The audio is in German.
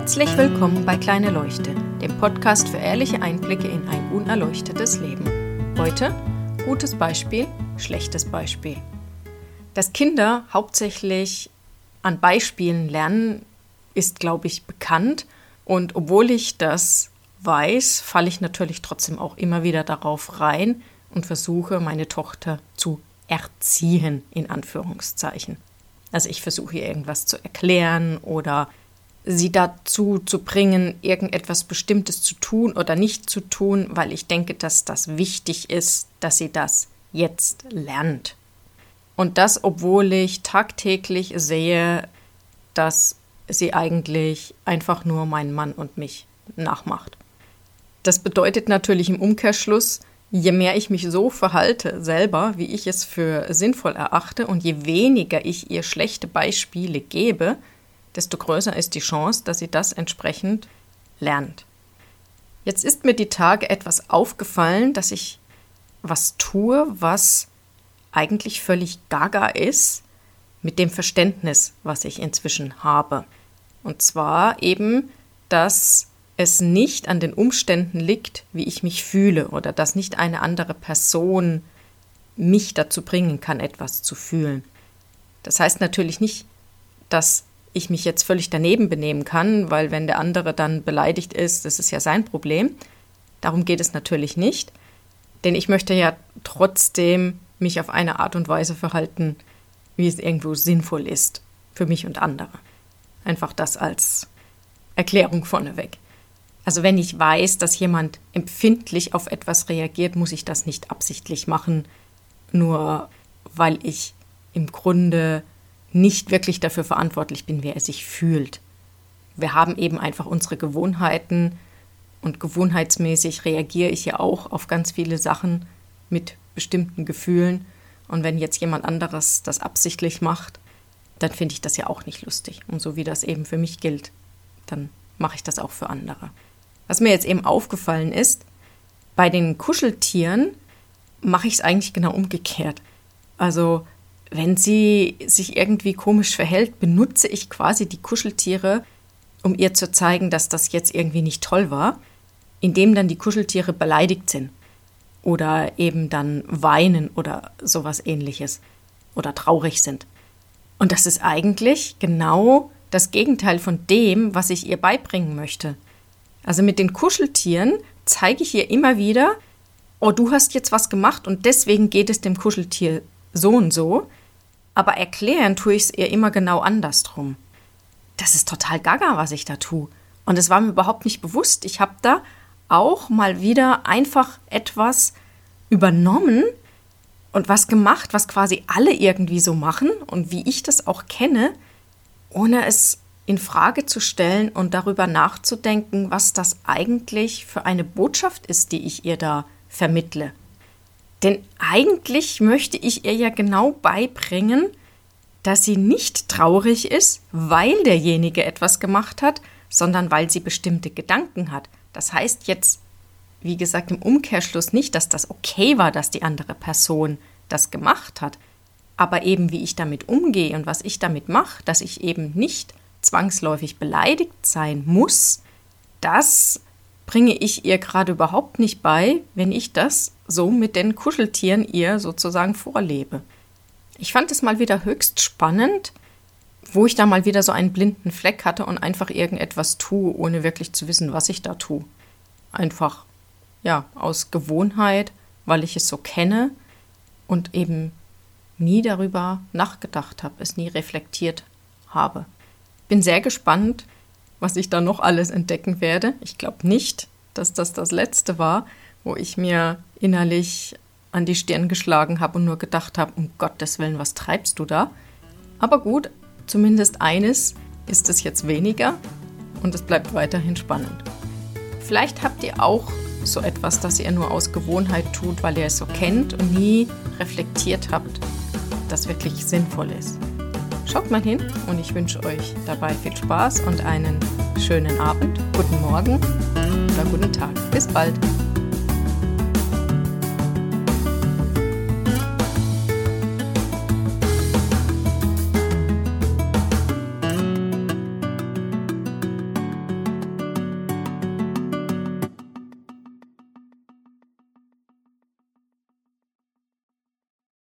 Herzlich willkommen bei Kleine Leuchte, dem Podcast für ehrliche Einblicke in ein unerleuchtetes Leben. Heute gutes Beispiel, schlechtes Beispiel. Dass Kinder hauptsächlich an Beispielen lernen, ist, glaube ich, bekannt. Und obwohl ich das weiß, falle ich natürlich trotzdem auch immer wieder darauf rein und versuche, meine Tochter zu erziehen, in Anführungszeichen. Also ich versuche ihr irgendwas zu erklären oder sie dazu zu bringen, irgendetwas Bestimmtes zu tun oder nicht zu tun, weil ich denke, dass das wichtig ist, dass sie das jetzt lernt. Und das, obwohl ich tagtäglich sehe, dass sie eigentlich einfach nur meinen Mann und mich nachmacht. Das bedeutet natürlich im Umkehrschluss, je mehr ich mich so verhalte selber, wie ich es für sinnvoll erachte, und je weniger ich ihr schlechte Beispiele gebe, desto größer ist die Chance, dass sie das entsprechend lernt. Jetzt ist mir die Tage etwas aufgefallen, dass ich was tue, was eigentlich völlig gaga ist mit dem Verständnis, was ich inzwischen habe. Und zwar eben, dass es nicht an den Umständen liegt, wie ich mich fühle oder dass nicht eine andere Person mich dazu bringen kann, etwas zu fühlen. Das heißt natürlich nicht, dass ich mich jetzt völlig daneben benehmen kann, weil wenn der andere dann beleidigt ist, das ist ja sein Problem. Darum geht es natürlich nicht, denn ich möchte ja trotzdem mich auf eine Art und Weise verhalten, wie es irgendwo sinnvoll ist für mich und andere. Einfach das als Erklärung vorneweg. Also wenn ich weiß, dass jemand empfindlich auf etwas reagiert, muss ich das nicht absichtlich machen, nur weil ich im Grunde nicht wirklich dafür verantwortlich bin, wer er sich fühlt. Wir haben eben einfach unsere Gewohnheiten und gewohnheitsmäßig reagiere ich ja auch auf ganz viele Sachen mit bestimmten Gefühlen. Und wenn jetzt jemand anderes das absichtlich macht, dann finde ich das ja auch nicht lustig. Und so wie das eben für mich gilt, dann mache ich das auch für andere. Was mir jetzt eben aufgefallen ist, bei den Kuscheltieren mache ich es eigentlich genau umgekehrt. Also wenn sie sich irgendwie komisch verhält, benutze ich quasi die Kuscheltiere, um ihr zu zeigen, dass das jetzt irgendwie nicht toll war, indem dann die Kuscheltiere beleidigt sind oder eben dann weinen oder sowas ähnliches oder traurig sind. Und das ist eigentlich genau das Gegenteil von dem, was ich ihr beibringen möchte. Also mit den Kuscheltieren zeige ich ihr immer wieder, oh, du hast jetzt was gemacht und deswegen geht es dem Kuscheltier so und so, aber erklären tue ich es ihr immer genau andersrum. Das ist total gaga, was ich da tue. Und es war mir überhaupt nicht bewusst. Ich habe da auch mal wieder einfach etwas übernommen und was gemacht, was quasi alle irgendwie so machen und wie ich das auch kenne, ohne es in Frage zu stellen und darüber nachzudenken, was das eigentlich für eine Botschaft ist, die ich ihr da vermittle. Denn eigentlich möchte ich ihr ja genau beibringen, dass sie nicht traurig ist, weil derjenige etwas gemacht hat, sondern weil sie bestimmte Gedanken hat. Das heißt jetzt, wie gesagt, im Umkehrschluss nicht, dass das okay war, dass die andere Person das gemacht hat, aber eben wie ich damit umgehe und was ich damit mache, dass ich eben nicht zwangsläufig beleidigt sein muss, das bringe ich ihr gerade überhaupt nicht bei, wenn ich das so mit den Kuscheltieren ihr sozusagen vorlebe. Ich fand es mal wieder höchst spannend, wo ich da mal wieder so einen blinden Fleck hatte und einfach irgendetwas tue, ohne wirklich zu wissen, was ich da tue. Einfach, ja, aus Gewohnheit, weil ich es so kenne und eben nie darüber nachgedacht habe, es nie reflektiert habe. Bin sehr gespannt, was ich da noch alles entdecken werde. Ich glaube nicht, dass das das letzte war, wo ich mir innerlich an die Stirn geschlagen habe und nur gedacht habe, um Gottes Willen, was treibst du da? Aber gut, zumindest eines ist es jetzt weniger und es bleibt weiterhin spannend. Vielleicht habt ihr auch so etwas, das ihr nur aus Gewohnheit tut, weil ihr es so kennt und nie reflektiert habt, das wirklich sinnvoll ist. Schaut mal hin und ich wünsche euch dabei viel Spaß und einen schönen Abend, guten Morgen oder guten Tag. Bis bald.